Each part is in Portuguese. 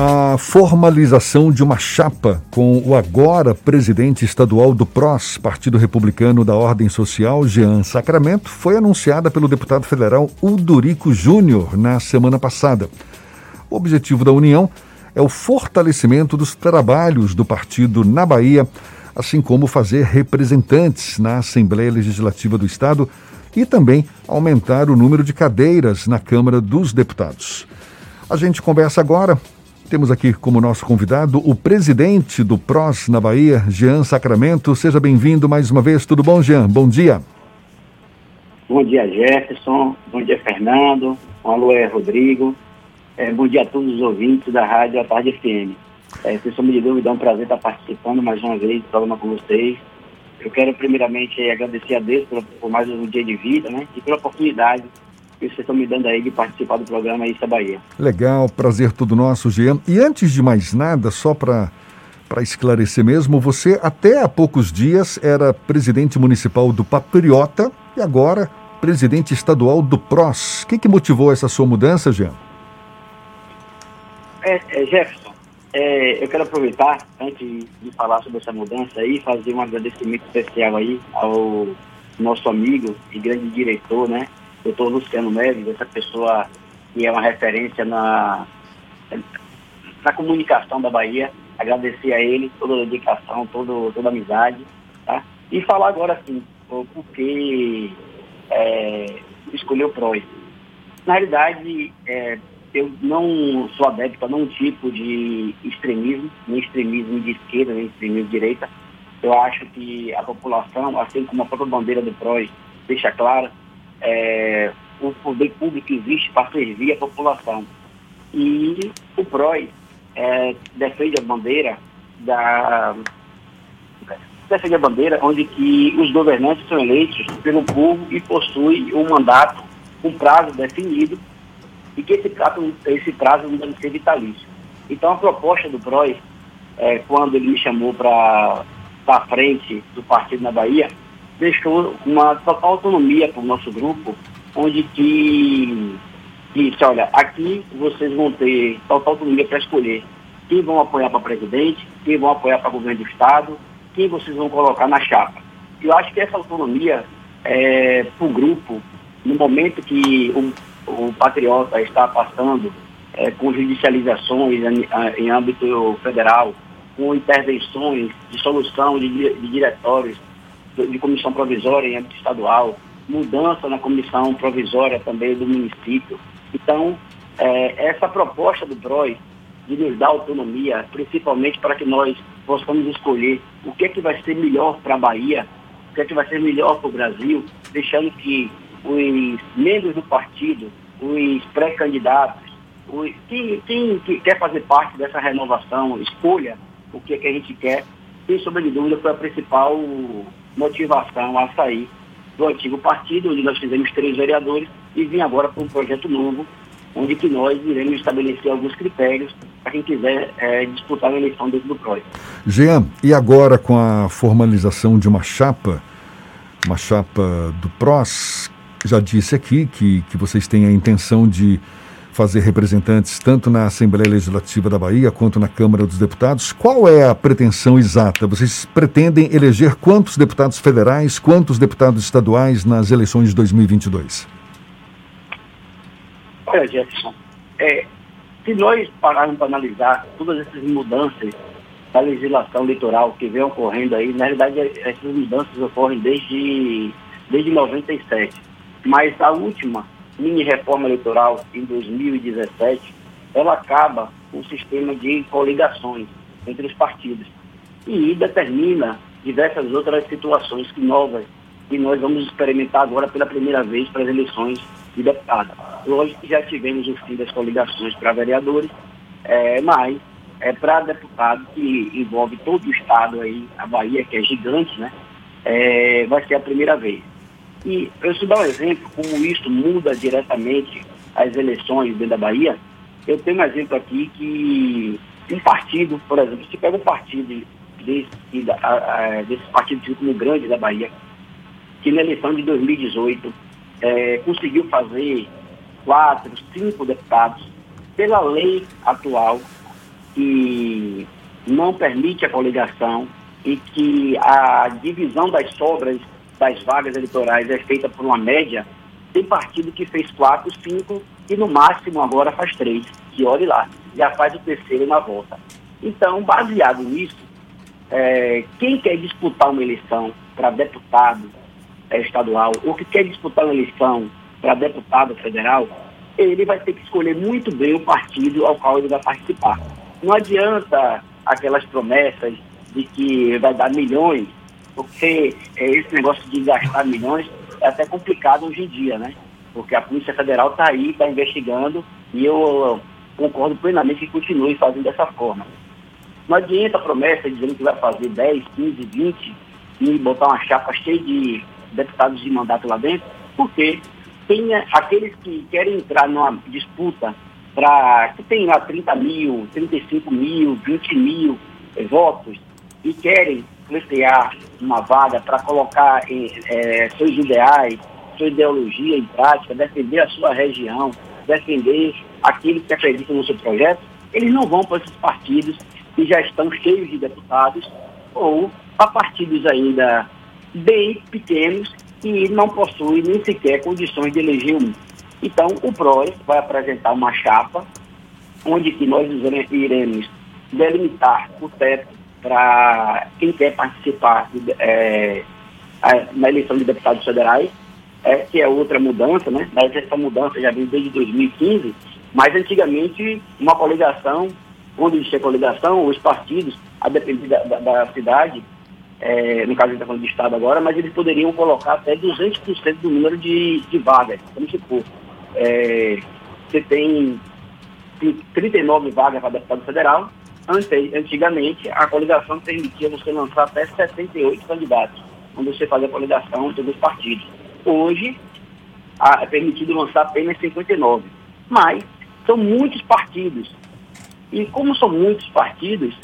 A formalização de uma chapa com o agora presidente estadual do PROS, Partido Republicano da Ordem Social, Jean Sacramento, foi anunciada pelo deputado federal Uldurico Júnior na semana passada. O objetivo da união é o fortalecimento dos trabalhos do partido na Bahia, assim como fazer representantes na Assembleia Legislativa do Estado e também aumentar o número de cadeiras na Câmara dos Deputados. A gente conversa agora temos aqui como nosso convidado o presidente do PROS na Bahia, Jean Sacramento. Seja bem-vindo mais uma vez. Tudo bom, Jean? Bom dia. Bom dia, Jefferson. Bom dia, Fernando. Alô, é Rodrigo. É, bom dia a todos os ouvintes da Rádio A Tarde FM. É, sem sombra de dúvida, é um prazer estar participando mais uma vez do programa com vocês. Eu quero primeiramente agradecer a Deus por, por mais um dia de vida, né? E pela oportunidade que vocês estão me dando aí de participar do programa Issa Bahia. Legal, prazer todo nosso, Jean. E antes de mais nada, só para para esclarecer mesmo, você até há poucos dias era presidente municipal do Patriota e agora presidente estadual do PROS. O que, que motivou essa sua mudança, Jean? É, é, Jefferson, é, eu quero aproveitar, antes de falar sobre essa mudança aí, fazer um agradecimento especial aí ao nosso amigo e grande diretor, né, doutor Luciano Neves, essa pessoa que é uma referência na, na comunicação da Bahia. Agradecer a ele toda a dedicação, todo, toda a amizade. Tá? E falar agora assim, o porquê é, escolheu o PROS. Na realidade, é, eu não sou adepto a nenhum tipo de extremismo, nem extremismo de esquerda, nem extremismo de direita. Eu acho que a população, assim como a própria bandeira do PROS deixa clara, é, o poder público existe para servir a população. E o PROI é, defende a bandeira da defende a bandeira onde que os governantes são eleitos pelo povo e possuem um mandato, um prazo definido e que esse prazo, esse prazo não deve ser vitalício. Então a proposta do PROI, é, quando ele me chamou para a frente do partido na Bahia, deixou uma total autonomia para o nosso grupo, onde que disse, olha, aqui vocês vão ter total autonomia para escolher quem vão apoiar para presidente, quem vão apoiar para governo do Estado, quem vocês vão colocar na chapa. Eu acho que essa autonomia é, para o grupo, no momento que o, o Patriota está passando é, com judicializações em, em, âmbito federal, com intervenções de solução de, de diretórios de comissão provisória em âmbito estadual, mudança na comissão provisória também do município. Então, é, essa proposta do PROI de nos dar autonomia, principalmente para que nós possamos escolher o que é que vai ser melhor para a Bahia, o que é que vai ser melhor para o Brasil, deixando que os membros do partido, os pré-candidatos, quem, quem, quer fazer parte dessa renovação, escolha o que é que a gente quer, sem sombra de dúvida, foi a principal motivação a sair do antigo partido, onde nós fizemos três vereadores, e vim agora para um projeto novo, onde que nós iremos estabelecer alguns critérios para quem quiser é, disputar a eleição dentro do PROS. Jean, e agora com a formalização de uma chapa, uma chapa do PROS, já disse aqui que, que vocês têm a intenção de fazer representantes tanto na Assembleia Legislativa da Bahia quanto na Câmara dos Deputados. Qual é a pretensão exata? Vocês pretendem eleger quantos deputados federais, quantos deputados estaduais nas eleições de 2022? Olha, Jefferson, é, se nós pararmos para analisar todas essas mudanças da legislação eleitoral que vem ocorrendo aí, na realidade essas mudanças ocorrem desde, desde 97. Mas a última mini reforma eleitoral em 2017, ela acaba com o sistema de coligações entre os partidos e determina diversas outras situações que novas que nós vamos experimentar agora pela primeira vez para as eleições de deputado. Lógico que já tivemos o fim das coligações para vereadores, é, mas é para deputado que envolve todo o estado aí, a Bahia, que é gigante, né? É, vai ser a primeira vez. E eu te dar um exemplo, como isso muda diretamente as eleições dentro da Bahia, eu tenho um exemplo aqui que um partido, por exemplo, se pega um partido desse, desse partido título grande da Bahia, que na eleição de 2018 é, conseguiu fazer quatro, cinco deputados, pela lei atual, que não permite a coligação e que a divisão das sobras das vagas eleitorais é feita por uma média, tem partido que fez quatro, cinco e no máximo agora faz três. E olhe lá, já faz o terceiro na volta. Então, baseado nisso, é, quem quer disputar uma eleição para deputado é, estadual ou que quer disputar uma eleição para deputado federal, ele vai ter que escolher muito bem o partido ao qual ele vai participar. Não adianta aquelas promessas de que vai dar milhões, porque é, esse negócio de gastar milhões é até complicado hoje em dia, né? Porque a Polícia Federal está aí, está investigando, e eu concordo plenamente que continue fazendo dessa forma. Não adianta a promessa dizendo que vai fazer 10, 15, 20 e botar uma chapa cheia de deputados de mandato lá dentro, porque tem aqueles que querem entrar numa disputa para que tem lá 30 mil, 35 mil, 20 mil eh, votos e querem pleitear uma vaga para colocar eh, seus ideais, sua ideologia em prática, defender a sua região, defender aquilo que acredita no seu projeto, eles não vão para esses partidos que já estão cheios de deputados ou a partidos ainda bem pequenos que não possuem nem sequer condições de eleger um. Então, o PROS vai apresentar uma chapa onde que nós iremos delimitar o teto para quem quer participar é, na eleição de deputados federais, é, que é outra mudança, né? Mas essa mudança já vem desde 2015, mas antigamente uma coligação, quando existia coligação, os partidos, a depender da, da, da cidade, é, no caso a gente está falando de Estado agora, mas eles poderiam colocar até 200% do número de, de vagas. Vamos supor, é, você tem 39 vagas para deputado federal, antigamente a coligação permitia você lançar até 78 candidatos, quando você fazia a coligação entre os partidos. Hoje é permitido lançar apenas 59, mas são muitos partidos. E como são muitos partidos,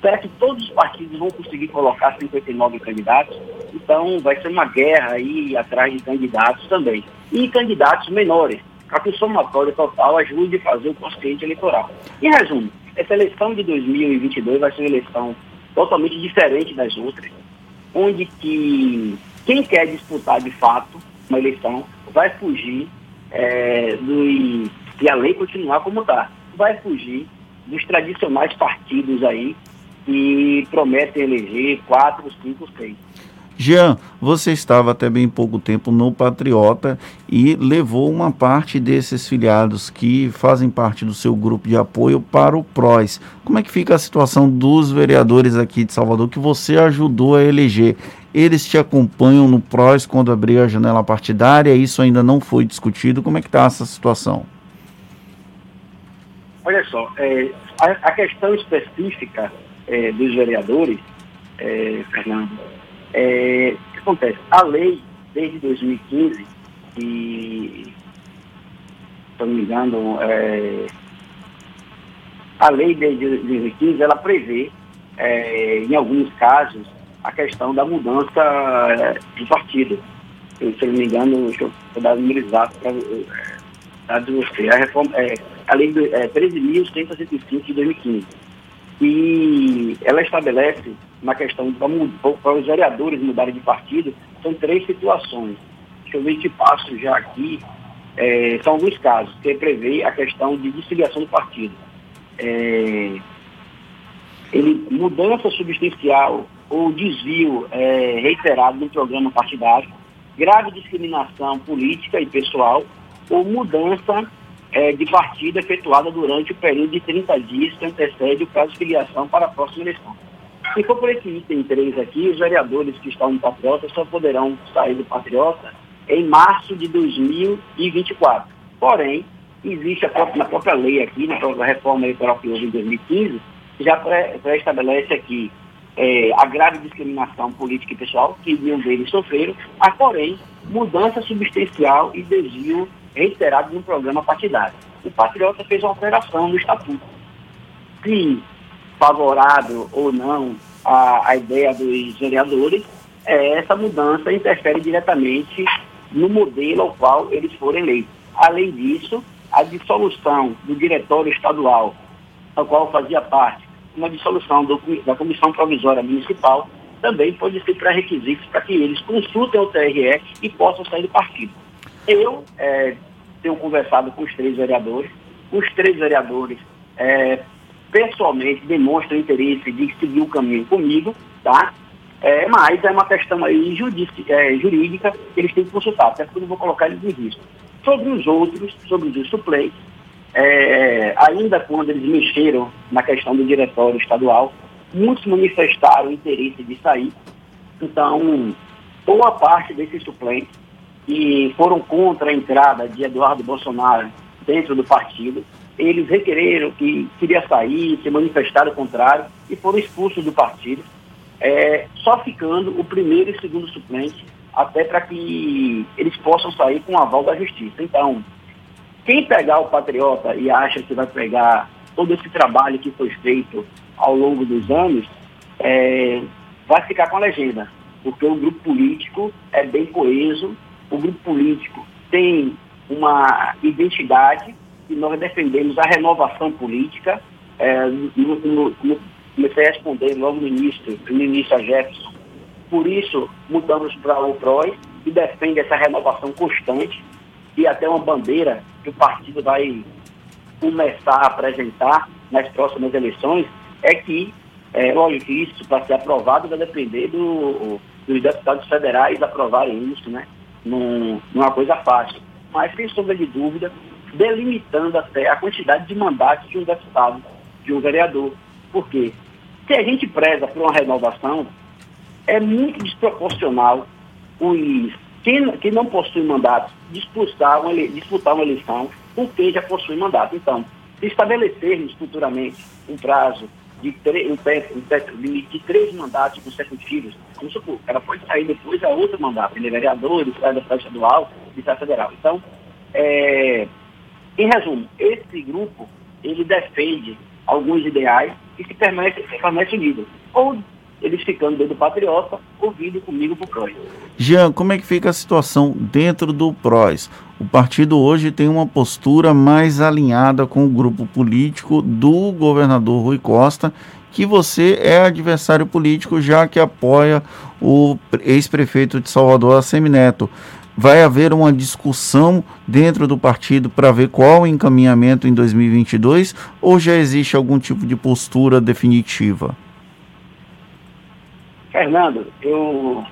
Será que todos os partidos vão conseguir colocar 59 candidatos? Então vai ser uma guerra aí atrás de candidatos também. E candidatos menores, para que o somatório total ajude a fazer o consciente eleitoral. Em resumo, essa eleição de 2022 vai ser uma eleição totalmente diferente das outras, onde que quem quer disputar de fato uma eleição vai fugir é, do, e a lei continuar como está, vai fugir dos tradicionais partidos aí e prometem eleger quatro, cinco, seis. Jean, você estava até bem pouco tempo no Patriota e levou uma parte desses filiados que fazem parte do seu grupo de apoio para o PROS. Como é que fica a situação dos vereadores aqui de Salvador que você ajudou a eleger? Eles te acompanham no PROS quando abrir a janela partidária? Isso ainda não foi discutido. Como é que está essa situação? Olha só, é, a, a questão específica é, dos vereadores, é, Fernando, é, o que acontece? A lei, desde 2015, e, se não me engano, é, a lei desde 2015, ela prevê, é, em alguns casos, a questão da mudança de partido. Eu, se não me engano, deixa eu dar o número exato para é, você. A, reforma, é, a lei é, 13.165 de 2015 e ela estabelece na questão para os vereadores mudarem de partido, são três situações. Deixa eu ver se passo já aqui. É, são alguns casos que prevê a questão de desfiliação do partido. É, ele, mudança substancial ou desvio é, reiterado no programa partidário, grave discriminação política e pessoal ou mudança é, de partida efetuada durante o período de 30 dias que antecede o prazo de filiação para a próxima eleição. Se for por esse item 3 aqui, os vereadores que estão no Patriota só poderão sair do Patriota em março de 2024. Porém, existe própria, na própria lei aqui, na própria reforma eleitoral que houve em 2015, já pré-estabelece aqui é, a grave discriminação política e pessoal que nenhum deles sofreram, mas porém, mudança substancial e desvio reiterado no programa partidário. O Patriota fez uma alteração no estatuto. Se favorável ou não à, à ideia dos vereadores, é, essa mudança interfere diretamente no modelo ao qual eles foram eleitos. Além disso, a dissolução do diretório estadual ao qual fazia parte, uma dissolução do, da Comissão Provisória Municipal, também pode ser pré-requisito para que eles consultem o TRE e possam sair do partido. Eu é, tenho conversado com os três vereadores, os três vereadores é, pessoalmente demonstram interesse de seguir o caminho comigo, tá? É, mas é uma questão aí judici, é, jurídica que eles têm que consultar, até porque eu não vou colocar eles em risco. Sobre os outros, sobre os suplentes, é, ainda quando eles mexeram na questão do diretório estadual, muitos manifestaram interesse de sair. Então, boa parte desses suplentes que foram contra a entrada de Eduardo Bolsonaro dentro do partido, eles requereram que queria sair, se manifestaram contrário e foram expulsos do partido, é, só ficando o primeiro e segundo suplente, até para que eles possam sair com o aval da justiça. Então, quem pegar o Patriota e acha que vai pegar todo esse trabalho que foi feito ao longo dos anos, é, vai ficar com a legenda, porque o grupo político é bem coeso, o grupo político tem uma identidade nós defendemos a renovação política. É, no, no, no, comecei a responder logo no início, no início a Jefferson. Por isso, mudamos para o PROS, que defende essa renovação constante e até uma bandeira que o partido vai começar a apresentar nas próximas eleições, é que, é, lógico isso, para ser aprovado, vai depender do, dos deputados federais aprovarem isso, né? Não, não é uma coisa fácil. Mas, sem sombra de dúvida, delimitando até a quantidade de mandatos de um deputado, de um vereador. Por quê? Se a gente preza por uma renovação, é muito desproporcional os quem, quem não possui mandato disputar uma, disputar uma eleição com quem já possui mandato. Então, se estabelecermos futuramente um prazo de um, um, de três mandatos consecutivos, vamos supor, ela pode sair depois a outro mandato, ele é vereador, ele sai da estadual, ele sai federal. Então, é, em resumo, esse grupo, ele defende alguns ideais e se permanece, se permanece unido. Ou eles ficando dentro do Patriota, ou vindo comigo para o PROS. Jean, como é que fica a situação dentro do PROS? O partido hoje tem uma postura mais alinhada com o grupo político do governador Rui Costa, que você é adversário político, já que apoia o ex-prefeito de Salvador, Semineto vai haver uma discussão dentro do partido para ver qual o encaminhamento em 2022 ou já existe algum tipo de postura definitiva? Fernando, eu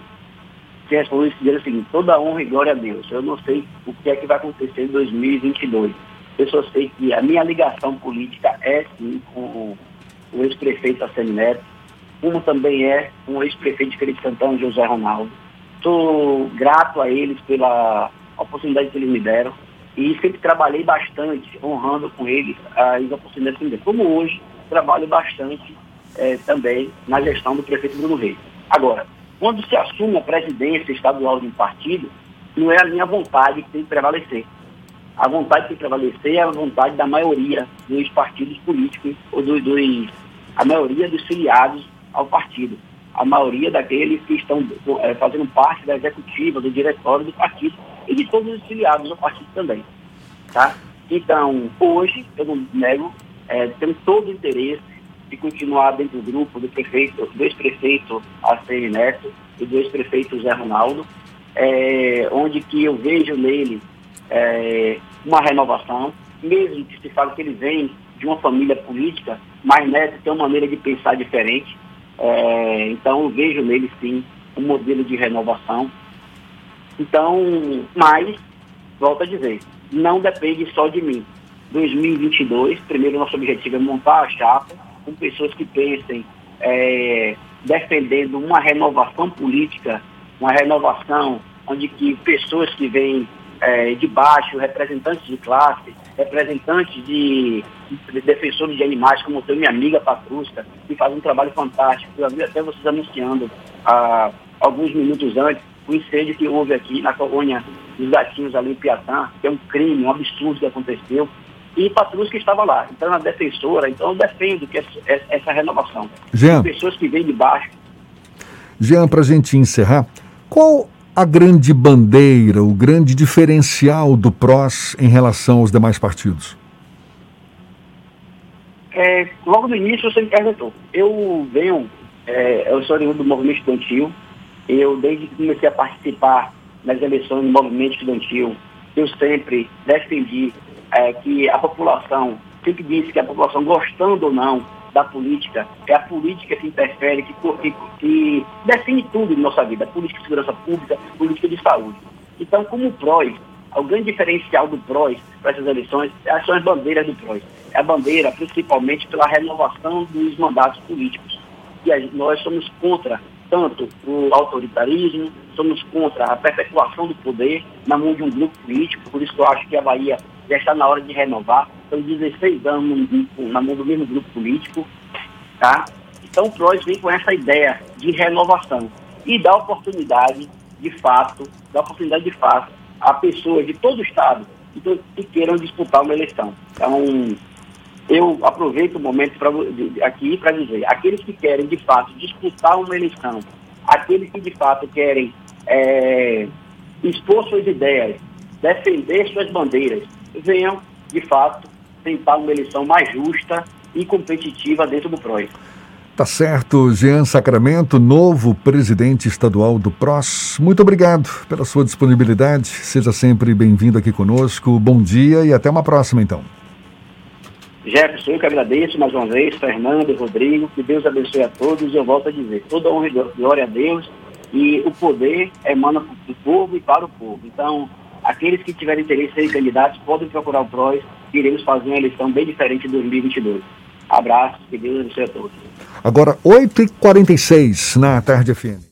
quero responder dizer o seguinte, toda honra e glória a Deus. Eu não sei o que é que vai acontecer em 2022. Eu só sei que a minha ligação política é sim com o ex-prefeito Assemi Neto, como também é o ex-prefeito de Felipe Santana, José Ronaldo Sou grato a eles pela oportunidade que eles me deram e sempre trabalhei bastante, honrando com eles as oportunidades que me deram. Como hoje, trabalho bastante é, também na gestão do prefeito Bruno Reis. Agora, quando se assume a presidência estadual de um partido, não é a minha vontade que tem que prevalecer. A vontade que tem que prevalecer é a vontade da maioria dos partidos políticos, ou dos, dos a maioria dos filiados ao partido a maioria daqueles que estão é, fazendo parte da executiva, do diretório do partido e de todos os filiados do partido também. Tá? Então, hoje, eu não nego, é, tenho todo o interesse de continuar dentro do grupo do prefeito, do ex-prefeito ACN Neto e do ex-prefeito Zé Ronaldo, é, onde que eu vejo nele é, uma renovação, mesmo que se fale que ele vem de uma família política, mas Neto tem uma maneira de pensar diferente, é, então, eu vejo nele, sim, um modelo de renovação. Então, mas, volto a dizer, não depende só de mim. 2022, primeiro nosso objetivo é montar a chapa com pessoas que pensem é, defendendo uma renovação política, uma renovação onde que pessoas que vêm é, de baixo, representantes de classe, representantes de, de, defensores de animais, como tem minha amiga Patrusca, que faz um trabalho fantástico. Eu vi até vocês anunciando há alguns minutos antes o incêndio que houve aqui na colônia dos gatinhos ali em Piatã, que é um crime, um absurdo que aconteceu. E Patrusca estava lá, então na defensora, então eu defendo que essa, essa renovação. Jean. Pessoas que vêm de baixo. Jean, para a gente encerrar, qual a grande bandeira, o grande diferencial do PROS em relação aos demais partidos? É, logo no início você me perguntou. Eu venho, é, eu sou do movimento estudantil, eu desde que comecei a participar nas eleições do movimento estudantil, eu sempre defendi é, que a população, sempre disse que a população, gostando ou não da política, é a política que interfere, que, que, que define tudo em nossa vida, política de segurança pública, política de saúde. Então, como o PROS, o grande diferencial do PROS para essas eleições são as bandeiras do PROS. É a bandeira, principalmente, pela renovação dos mandatos políticos. E nós somos contra tanto o autoritarismo, somos contra a perpetuação do poder na mão de um grupo político, por isso que eu acho que a Bahia já está na hora de renovar. São 16 anos na mão do mesmo grupo político, tá? Então o PROS vem com essa ideia de renovação e dá oportunidade, de fato, dá oportunidade de fato a pessoas de todo o Estado que queiram disputar uma eleição. Então, eu aproveito o momento pra, aqui para dizer, aqueles que querem, de fato, disputar uma eleição, aqueles que, de fato, querem é, expor suas ideias, defender suas bandeiras, venham, de fato, tentar uma eleição mais justa e competitiva dentro do PROS. Tá certo, Jean Sacramento, novo presidente estadual do PROS. Muito obrigado pela sua disponibilidade. Seja sempre bem-vindo aqui conosco. Bom dia e até uma próxima, então. Jefferson, eu que agradeço mais uma vez, Fernando, Rodrigo, que Deus abençoe a todos. Eu volto a dizer, toda honra e glória a Deus e o poder emana do povo e para o povo. Então, aqueles que tiverem interesse em candidatos podem procurar o PROS, e iremos fazer uma eleição bem diferente de 2022. Abraço, que Deus abençoe a todos. Agora, 8h46 na tarde FM.